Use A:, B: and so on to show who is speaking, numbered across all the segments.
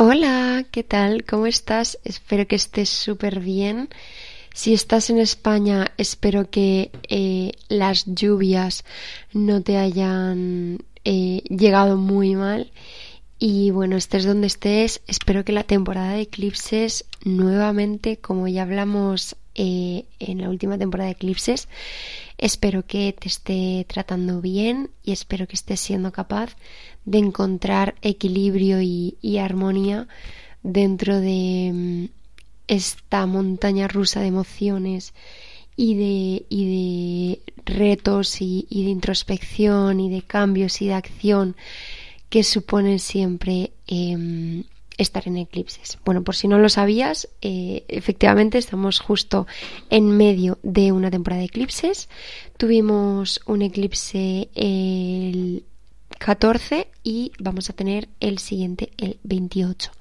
A: Hola, ¿qué tal? ¿Cómo estás? Espero que estés súper bien. Si estás en España, espero que eh, las lluvias no te hayan eh, llegado muy mal. Y bueno, estés donde estés, espero que la temporada de eclipses nuevamente, como ya hablamos eh, en la última temporada de eclipses, espero que te esté tratando bien y espero que estés siendo capaz de encontrar equilibrio y, armonía dentro de mm, esta montaña rusa de emociones y de, retos y, de introspección y de cambios y de acción que suponen siempre em, estar en eclipses. Bueno, por si no lo sabías, eh, efectivamente estamos justo en medio de una temporada de eclipses. Tuvimos un eclipse el 14 y vamos a tener el siguiente el 28.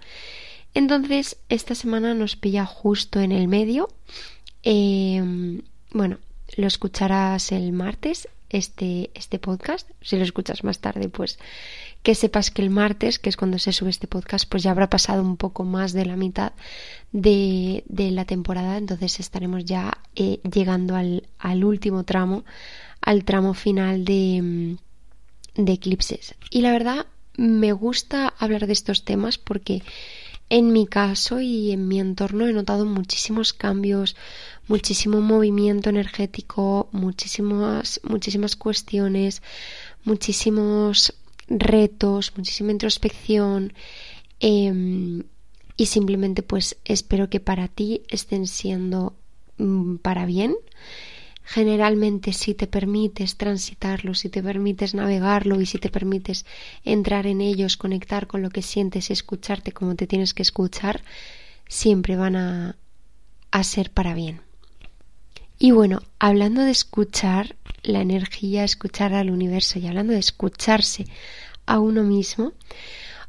A: Entonces, esta semana nos pilla justo en el medio. Em, bueno, lo escucharás el martes, este, este podcast. Si lo escuchas más tarde, pues que sepas que el martes, que es cuando se sube este podcast, pues ya habrá pasado un poco más de la mitad de, la temporada. Entonces estaremos ya eh, llegando al, al último tramo, al tramo final de de eclipses. Y la verdad me gusta hablar de estos temas porque en mi caso y en mi entorno he notado muchísimos cambios, muchísimo movimiento energético, muchísimas, muchísimas cuestiones, muchísimos retos, muchísima introspección. Em, y simplemente pues espero que para ti estén siendo mm, para bien generalmente si te permites transitarlo, si te permites navegarlo y si te permites entrar en ellos, conectar con lo que sientes y escucharte como te tienes que escuchar, siempre van a, a ser para bien. Y bueno, hablando de escuchar la energía, escuchar al universo y hablando de escucharse a uno mismo,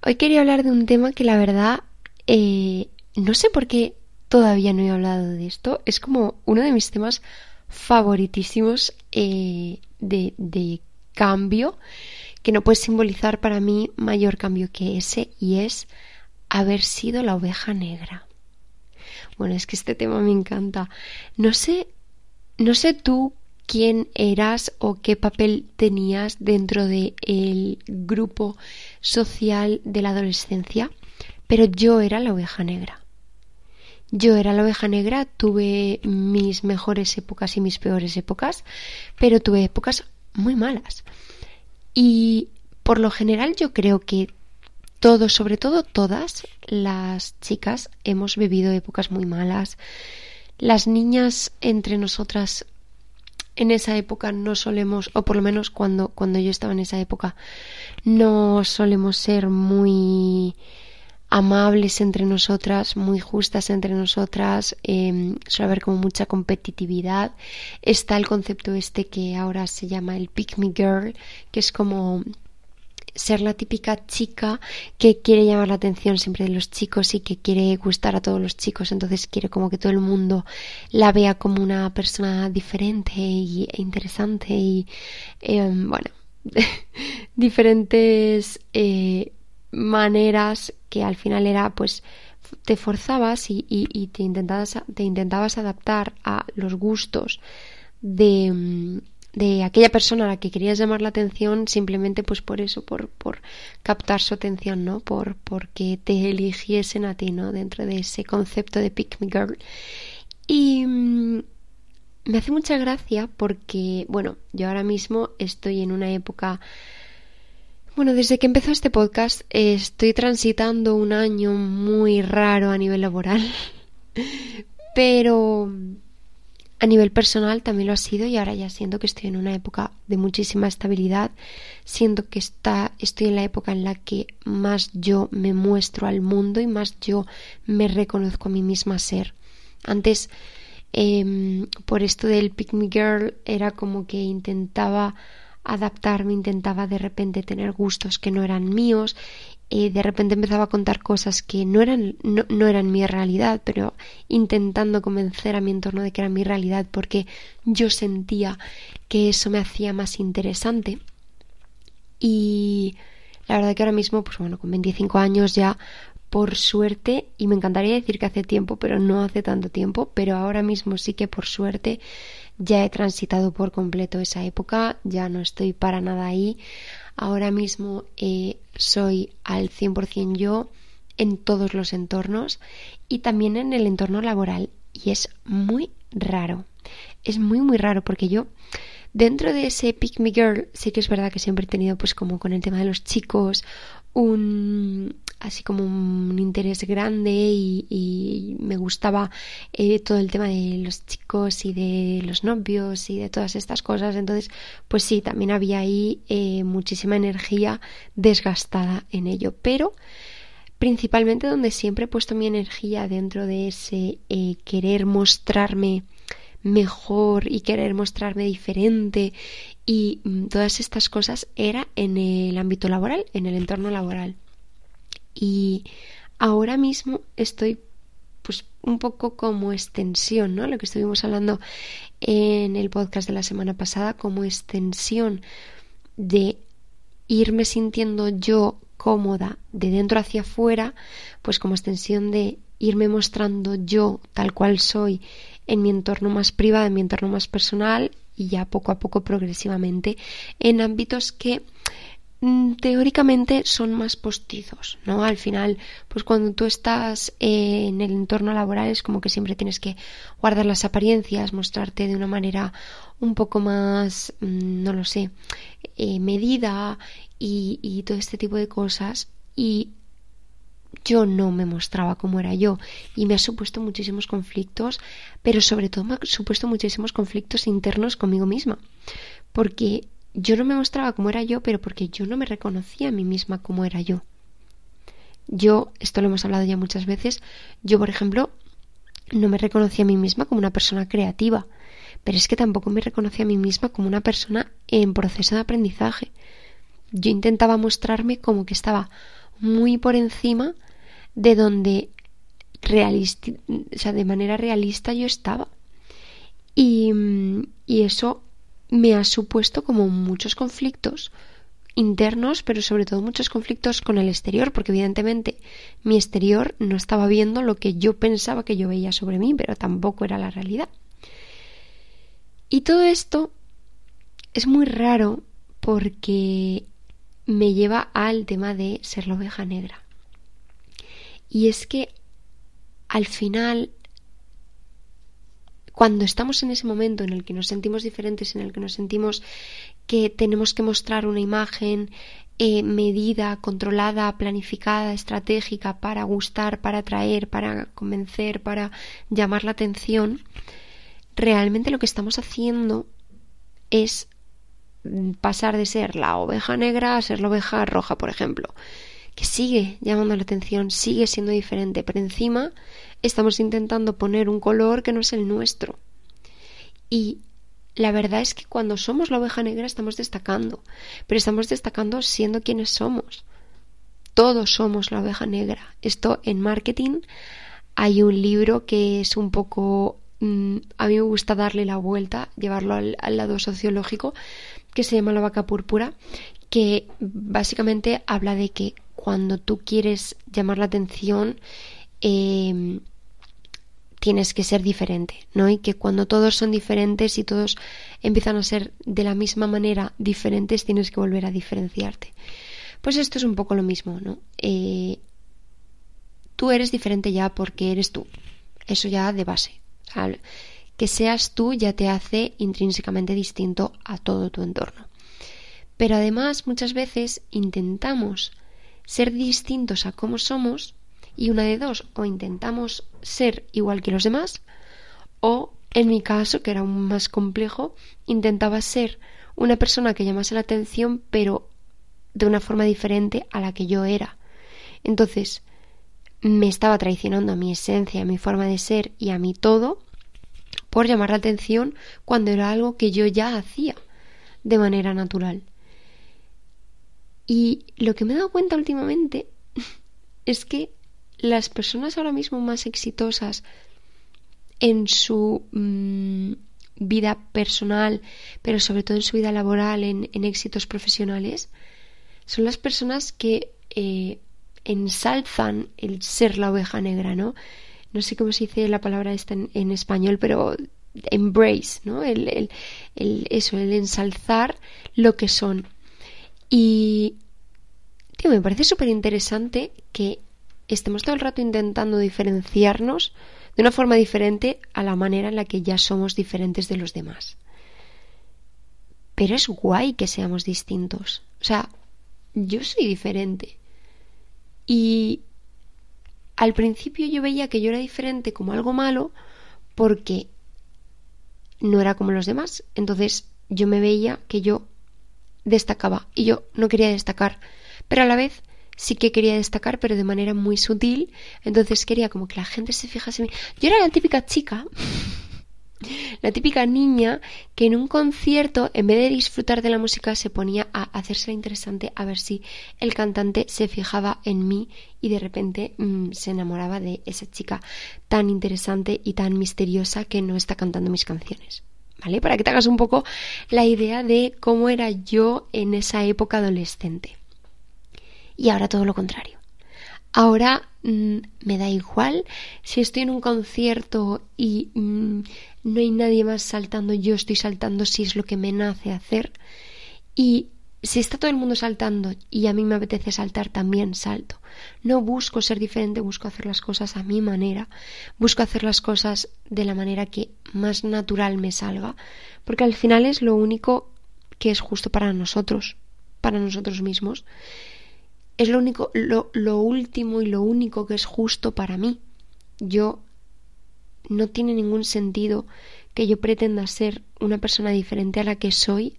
A: hoy quería hablar de un tema que la verdad eh, no sé por qué todavía no he hablado de esto. Es como uno de mis temas favoritísimos eh, de, de cambio que no puede simbolizar para mí mayor cambio que ese y es haber sido la oveja negra. Bueno, es que este tema me encanta. No sé, no sé tú quién eras o qué papel tenías dentro del el grupo social de la adolescencia, pero yo era la oveja negra. Yo era la oveja negra, tuve mis mejores épocas y mis peores épocas, pero tuve épocas muy malas. Y por lo general yo creo que todos, sobre todo todas las chicas, hemos vivido épocas muy malas. Las niñas entre nosotras en esa época no solemos, o por lo menos cuando, cuando yo estaba en esa época, no solemos ser muy amables entre nosotras, muy justas entre nosotras, eh, suele haber como mucha competitividad. Está el concepto este que ahora se llama el pick me girl, que es como ser la típica chica que quiere llamar la atención siempre de los chicos y que quiere gustar a todos los chicos, entonces quiere como que todo el mundo la vea como una persona diferente y, e interesante y em, bueno, diferentes eh, maneras que al final era pues te forzabas y, te, intentabas, te intentabas adaptar a los gustos de, de aquella persona a la que querías llamar la atención simplemente pues por eso, por, por captar su atención, ¿no? Por porque te eligiesen a ti, ¿no? Dentro de ese concepto de pick me girl. Y mm, me hace mucha gracia porque, bueno, yo ahora mismo estoy en una época bueno, desde que empezó este podcast estoy transitando un año muy raro a nivel laboral, pero a nivel personal también lo ha sido y ahora ya siento que estoy en una época de muchísima estabilidad, siento que está, estoy en la época en la que más yo me muestro al mundo y más yo me reconozco a mí misma ser. Antes, em, por esto del Pick Me Girl, era como que intentaba adaptarme, intentaba de repente tener gustos que no eran míos, y de repente empezaba a contar cosas que no eran, no, eran mi realidad, pero intentando convencer a mi entorno de que era mi realidad porque yo sentía que eso me hacía más interesante. Y la verdad que ahora mismo, pues bueno, con 25 años ya por suerte, y me encantaría decir que hace tiempo, pero no hace tanto tiempo, pero ahora mismo sí que por suerte ya he transitado por completo esa época, ya no estoy para nada ahí. Ahora mismo eh, soy al 100% yo en todos los entornos y también en el entorno laboral. Y es muy raro. Es muy, muy raro porque yo dentro de ese Pick Me Girl sí que es verdad que siempre he tenido pues como con el tema de los chicos un así como un interés grande y, me gustaba eh, todo el tema de los chicos y de los novios y de todas estas cosas entonces pues sí también había ahí eh, muchísima energía desgastada en ello pero principalmente donde siempre he puesto mi energía dentro de ese eh, querer mostrarme mejor y querer mostrarme diferente y mm, todas estas cosas era en el ámbito laboral, en el entorno laboral. Y ahora mismo estoy pues un poco como extensión, ¿no? Lo que estuvimos hablando en el podcast de la semana pasada, como extensión de irme sintiendo yo cómoda de dentro hacia afuera, pues como extensión de irme mostrando yo tal cual soy en mi entorno más privado, en mi entorno más personal y ya poco a poco progresivamente en ámbitos que teóricamente son más postizos, ¿no? Al final, pues cuando tú estás en el entorno laboral es como que siempre tienes que guardar las apariencias, mostrarte de una manera un poco más, mm, no lo sé, eh, medida y, y todo este tipo de cosas. Y yo no me mostraba como era yo. Y me ha supuesto muchísimos conflictos, pero sobre todo me ha supuesto muchísimos conflictos internos conmigo misma, porque yo no me mostraba como era yo, pero porque yo no me reconocía a mí misma como era yo. Yo, esto lo hemos hablado ya muchas veces, yo por ejemplo no me reconocía a mí misma como una persona creativa, pero es que tampoco me reconocía a mí misma como una persona en proceso de aprendizaje. Yo intentaba mostrarme como que estaba muy por encima de donde realista, o sea, de manera realista yo estaba. Y, y eso me ha supuesto como muchos conflictos internos, pero sobre todo muchos conflictos con el exterior, porque evidentemente mi exterior no estaba viendo lo que yo pensaba que yo veía sobre mí, pero tampoco era la realidad. Y todo esto es muy raro porque me lleva al tema de ser la oveja negra. Y es que al final, cuando estamos en ese momento en el que nos sentimos diferentes, en el que nos sentimos que tenemos que mostrar una imagen eh, medida, controlada, planificada, estratégica para gustar, para atraer, para convencer, para llamar la atención, realmente lo que estamos haciendo es pasar de ser la oveja negra a ser la oveja roja, por ejemplo, que sigue llamando la atención, sigue siendo diferente, pero encima estamos intentando poner un color que no es el nuestro. Y la verdad es que cuando somos la oveja negra estamos destacando, pero estamos destacando siendo quienes somos. Todos somos la oveja negra. Esto en marketing hay un libro que es un poco mm, a mí me gusta darle la vuelta, llevarlo al, lado sociológico, que se llama La vaca púrpura, que básicamente habla de que cuando tú quieres llamar la atención, em, tienes que ser diferente, ¿no? Y que cuando todos son diferentes y todos empiezan a ser de la misma manera diferentes, tienes que volver a diferenciarte. Pues esto es un poco lo mismo, ¿no? Eh, tú eres diferente ya porque eres tú. Eso ya de base que seas tú ya te hace intrínsecamente distinto a todo tu entorno. Pero además muchas veces intentamos ser distintos a cómo somos y una de dos, o intentamos ser igual que los demás, o en mi caso, que era aún más complejo, intentaba ser una persona que llamase la atención, pero de una forma diferente a la que yo era. Entonces, me estaba traicionando a mi esencia, a mi forma de ser y a mi todo por llamar la atención cuando era algo que yo ya hacía de manera natural. Y lo que me he dado cuenta últimamente es que las personas ahora mismo más exitosas en su mm, vida personal, pero sobre todo en su vida laboral, en, éxitos profesionales, son las personas que eh, ensalzan el ser la oveja negra, ¿no? No sé cómo se dice la palabra esta en, español, pero embrace, ¿no? El, el, eso, el ensalzar lo que son. Y, tío, me parece súper interesante que estemos todo el rato intentando diferenciarnos de una forma diferente a la manera en la que ya somos diferentes de los demás. Pero es guay que seamos distintos. O sea, yo soy diferente. Y al principio yo veía que yo era diferente como algo malo porque no era como los demás. Entonces yo me veía que yo destacaba y yo no quería destacar. Pero a la vez sí que quería destacar, pero de manera muy sutil. Entonces quería como que la gente se fijase en mí. Yo era la típica chica, la típica niña que en un concierto, en vez de disfrutar de la música, se ponía a hacerse interesante a ver si el cantante se fijaba en mí y de repente mm, se enamoraba de esa chica tan interesante y tan misteriosa que no está cantando mis canciones. ¿Vale? Para que te hagas un poco la idea de cómo era yo en esa época adolescente y ahora todo lo contrario. Ahora mm, me da igual si estoy en un concierto y mm, no hay nadie más saltando, yo estoy saltando si es lo que me nace hacer. Y si está todo el mundo saltando y a mí me apetece saltar, también salto. No busco ser diferente, busco hacer las cosas a mi manera, busco hacer las cosas de la manera que más natural me salga, porque al final es lo único que es justo para nosotros, para nosotros mismos es lo único, lo, lo último y lo único que es justo para mí. Yo no tiene ningún sentido que yo pretenda ser una persona diferente a la que soy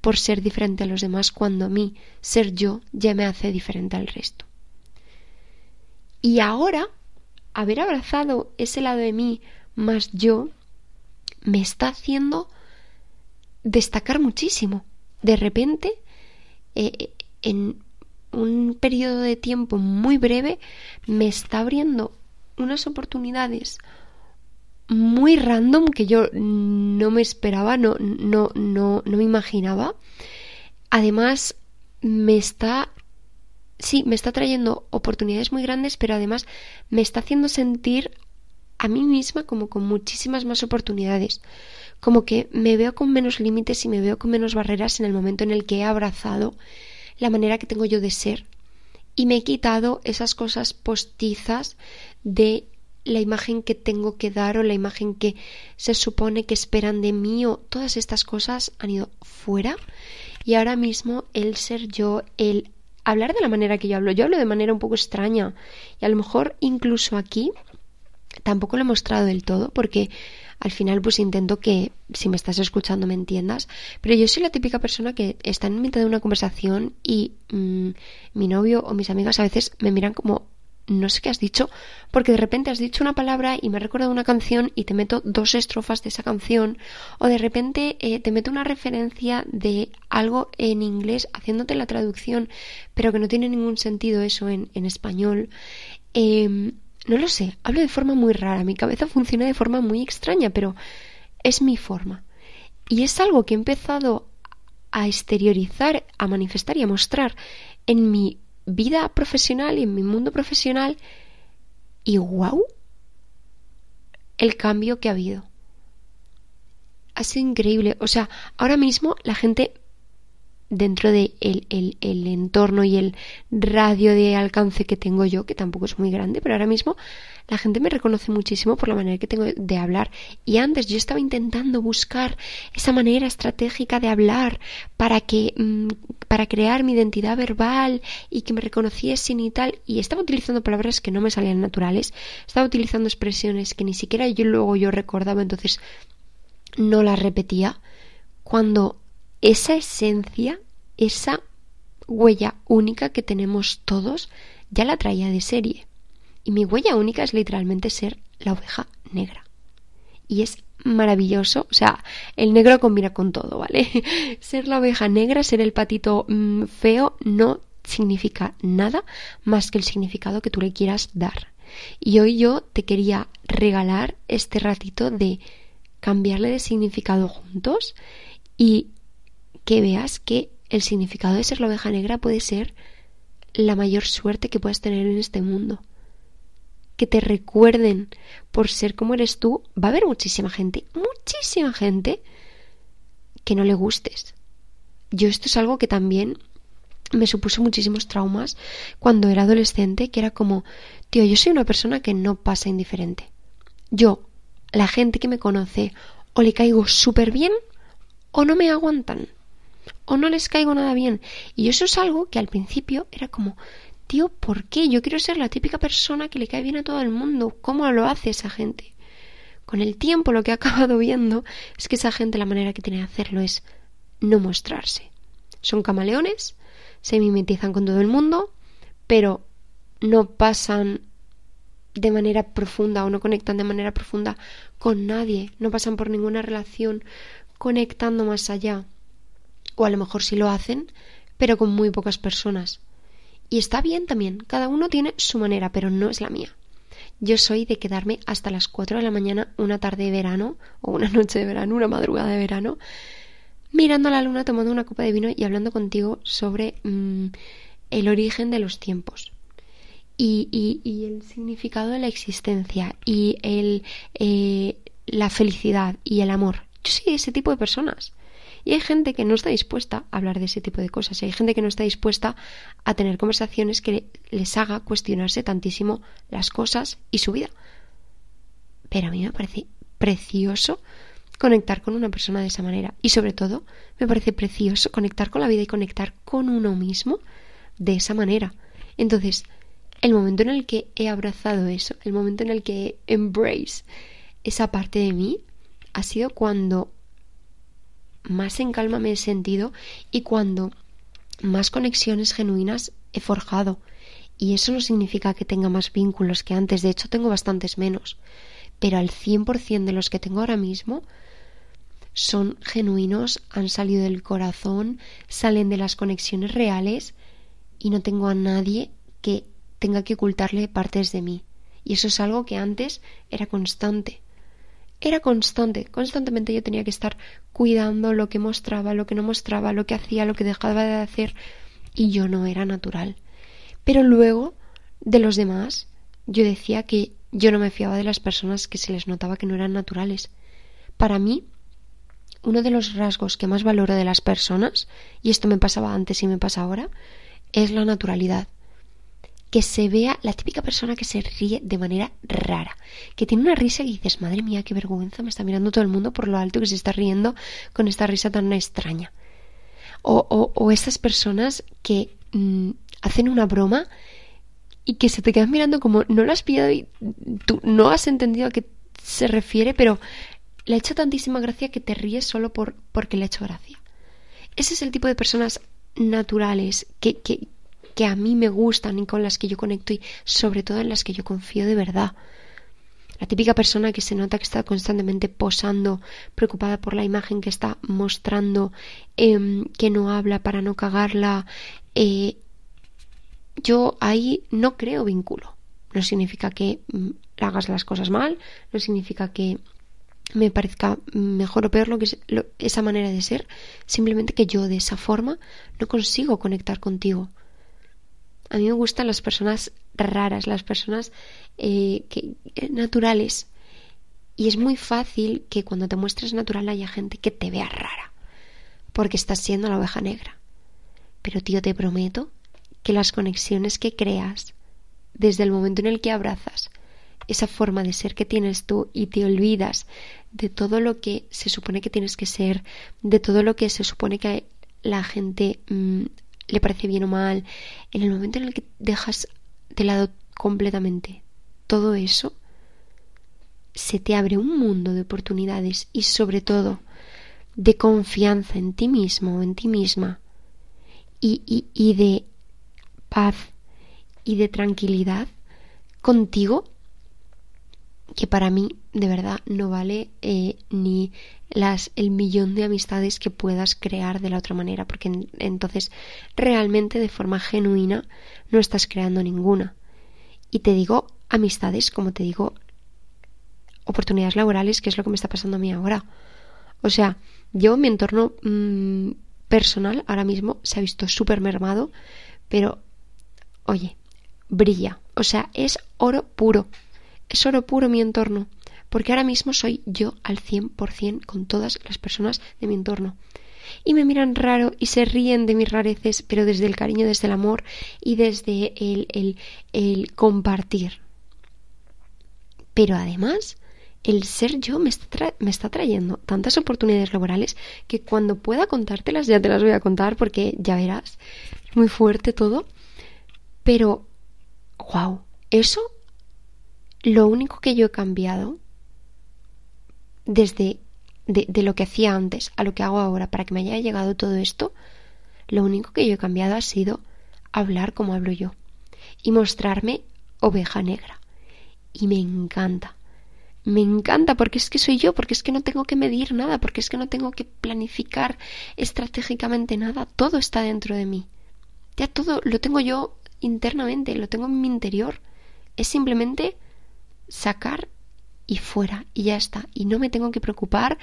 A: por ser diferente a los demás cuando a mí ser yo ya me hace diferente al resto. Y ahora, haber abrazado ese lado de mí más yo, me está haciendo destacar muchísimo. De repente, eh, en un periodo de tiempo muy breve me está abriendo unas oportunidades muy random que yo no me esperaba, no, no, no, no me imaginaba. Además, me está, sí, me está trayendo oportunidades muy grandes, pero además me está haciendo sentir a mí misma como con muchísimas más oportunidades. Como que me veo con menos límites y me veo con menos barreras en el momento en el que he abrazado la manera que tengo yo de ser y me he quitado esas cosas postizas de la imagen que tengo que dar o la imagen que se supone que esperan de mí o todas estas cosas han ido fuera. Y ahora mismo el ser yo, el hablar de la manera que yo hablo, yo hablo de manera un poco extraña y a lo mejor incluso aquí tampoco lo he mostrado del todo porque al final pues intento que si me estás escuchando me entiendas, pero yo soy la típica persona que está en mitad de una conversación y mm, mi novio o mis amigas a veces me miran como no sé qué has dicho, porque de repente has dicho una palabra y me ha recordado una canción y te meto dos estrofas de esa canción, o de repente eh, te meto una referencia de algo en inglés haciéndote la traducción, pero que no tiene ningún sentido eso en, español. Eh, no lo sé, hablo de forma muy rara, mi cabeza funciona de forma muy extraña, pero es mi forma. Y es algo que he empezado a exteriorizar, a manifestar y a mostrar en mi vida profesional y en mi mundo profesional. Y wow, el cambio que ha habido. Ha sido increíble. O sea, ahora mismo la gente dentro de el, el, entorno y el radio de alcance que tengo yo, que tampoco es muy grande, pero ahora mismo la gente me reconoce muchísimo por la manera que tengo de hablar. Y antes yo estaba intentando buscar esa manera estratégica de hablar para que mm, para crear mi identidad verbal y que me reconociesen y tal. Y estaba utilizando palabras que no me salían naturales. Estaba utilizando expresiones que ni siquiera yo luego yo recordaba, entonces no las repetía. Cuando esa esencia, esa huella única que tenemos todos, ya la traía de serie. Y mi huella única es literalmente ser la oveja negra. Y es maravilloso, o sea, el negro combina con todo, ¿vale? ser la oveja negra, ser el patito mm, feo, no significa nada más que el significado que tú le quieras dar. Y hoy yo te quería regalar este ratito de cambiarle de significado juntos y que veas que el significado de ser la oveja negra puede ser la mayor suerte que puedas tener en este mundo. Que te recuerden por ser como eres tú. Va a haber muchísima gente, muchísima gente que no le gustes. Yo esto es algo que también me supuso muchísimos traumas cuando era adolescente, que era como, tío, yo soy una persona que no pasa indiferente. Yo, la gente que me conoce, o le caigo súper bien, o no me aguantan, o no les caigo nada bien. Y eso es algo que al principio era como, tío, ¿por qué? Yo quiero ser la típica persona que le cae bien a todo el mundo. ¿Cómo lo hace esa gente? Con el tiempo lo que he acabado viendo es que esa gente la manera que tiene de hacerlo es no mostrarse. Son camaleones, se mimetizan con todo el mundo, pero no pasan de manera profunda o no conectan de manera profunda con nadie, no pasan por ninguna relación conectando más allá. O a lo mejor sí lo hacen, pero con muy pocas personas. Y está bien también, cada uno tiene su manera, pero no es la mía. Yo soy de quedarme hasta las 4 de la mañana una tarde de verano, o una noche de verano, una madrugada de verano, mirando a la luna, tomando una copa de vino y hablando contigo sobre mm, el origen de los tiempos. Y, y, el significado de la existencia y el, eh, la felicidad y el amor. Yo soy ese tipo de personas. Y hay gente que no está dispuesta a hablar de ese tipo de cosas. Y hay gente que no está dispuesta a tener conversaciones que les haga cuestionarse tantísimo las cosas y su vida. Pero a mí me parece precioso conectar con una persona de esa manera. Y sobre todo, me parece precioso conectar con la vida y conectar con uno mismo de esa manera. Entonces, el momento en el que he abrazado eso, el momento en el que embrace esa parte de mí, ha sido cuando más en calma me he sentido y cuando más conexiones genuinas he forjado. Y eso no significa que tenga más vínculos que antes, de hecho tengo bastantes menos. Pero al 100% de los que tengo ahora mismo son genuinos, han salido del corazón, salen de las conexiones reales y no tengo a nadie que tenga que ocultarle partes de mí. Y eso es algo que antes era constante. Era constante, constantemente yo tenía que estar cuidando lo que mostraba, lo que no mostraba, lo que hacía, lo que dejaba de hacer, y yo no era natural. Pero luego, de los demás, yo decía que yo no me fiaba de las personas que se les notaba que no eran naturales. Para mí, uno de los rasgos que más valoro de las personas, y esto me pasaba antes y me pasa ahora, es la naturalidad. Que se vea la típica persona que se ríe de manera rara, que tiene una risa y dices, madre mía, qué vergüenza, me está mirando todo el mundo por lo alto que se está riendo con esta risa tan extraña. O, o, o estas personas que mm, hacen una broma y que se te quedan mirando como no lo has pillado y tú no has entendido a qué se refiere, pero le ha hecho tantísima gracia que te ríes solo por, porque le ha hecho gracia. Ese es el tipo de personas naturales que, que, que a mí me gustan y con las que yo conecto y sobre todo en las que yo confío de verdad. La típica persona que se nota que está constantemente posando, preocupada por la imagen que está mostrando, em, que no habla para no cagarla. Eh, yo ahí no creo vínculo. No significa que mm, hagas las cosas mal, no significa que me parezca mejor o peor lo que es, esa manera de ser, simplemente que yo de esa forma no consigo conectar contigo. A mí me gustan las personas raras, las personas eh, que, eh, naturales. Y es muy fácil que cuando te muestres natural haya gente que te vea rara, porque estás siendo la oveja negra. Pero tío, te prometo que las conexiones que creas desde el momento en el que abrazas esa forma de ser que tienes tú y te olvidas de todo lo que se supone que tienes que ser, de todo lo que se supone que la gente mm, le parece bien o mal, en el momento en el que dejas de lado completamente todo eso, se te abre un mundo de oportunidades y sobre todo de confianza en ti mismo o en ti misma y, y, y de paz y de tranquilidad contigo que para mí de verdad no vale eh, ni las el millón de amistades que puedas crear de la otra manera porque entonces realmente de forma genuina no estás creando ninguna y te digo amistades como te digo oportunidades laborales que es lo que me está pasando a mí ahora o sea yo mi entorno mm, personal ahora mismo se ha visto súper mermado pero oye, brilla. O sea, es oro puro. Es oro puro mi entorno. Porque ahora mismo soy yo al 100% con todas las personas de mi entorno. Y me miran raro y se ríen de mis rareces, pero desde el cariño, desde el amor y desde el, el, el compartir. Pero además, el ser yo me está, me está, trayendo tantas oportunidades laborales que cuando pueda contártelas ya te las voy a contar porque ya verás, es muy fuerte todo. Pero, wow, eso, lo único que yo he cambiado desde de, lo que hacía antes a lo que hago ahora para que me haya llegado todo esto, lo único que yo he cambiado ha sido hablar como hablo yo y mostrarme oveja negra. Y me encanta. Me encanta porque es que soy yo, porque es que no tengo que medir nada, porque es que no tengo que planificar estratégicamente nada, todo está dentro de mí. Ya todo lo tengo yo internamente, lo tengo en mi interior. Es simplemente sacar y fuera y ya está. Y no me tengo que preocupar,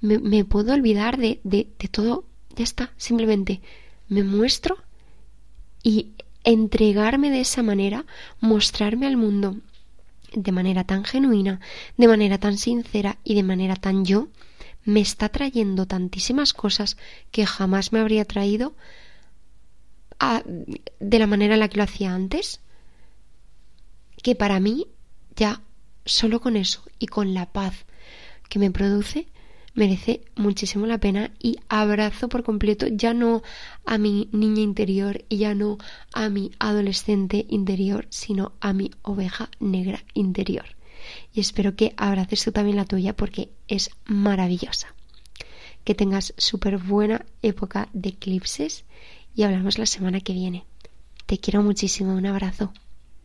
A: me, puedo olvidar de, de, de todo, ya está. Simplemente me muestro y entregarme de esa manera, mostrarme al mundo de manera tan genuina, de manera tan sincera y de manera tan yo, me está trayendo tantísimas cosas que jamás me habría traído a, de la manera en la que lo hacía antes, que para mí ya solo con eso y con la paz que me produce, merece muchísimo la pena y abrazo por completo ya no a mi niña interior y ya no a mi adolescente interior, sino a mi oveja negra interior. Y espero que abraces tú también la tuya porque es maravillosa. Que tengas súper buena época de eclipses y hablamos la semana que viene. Te quiero muchísimo, un abrazo.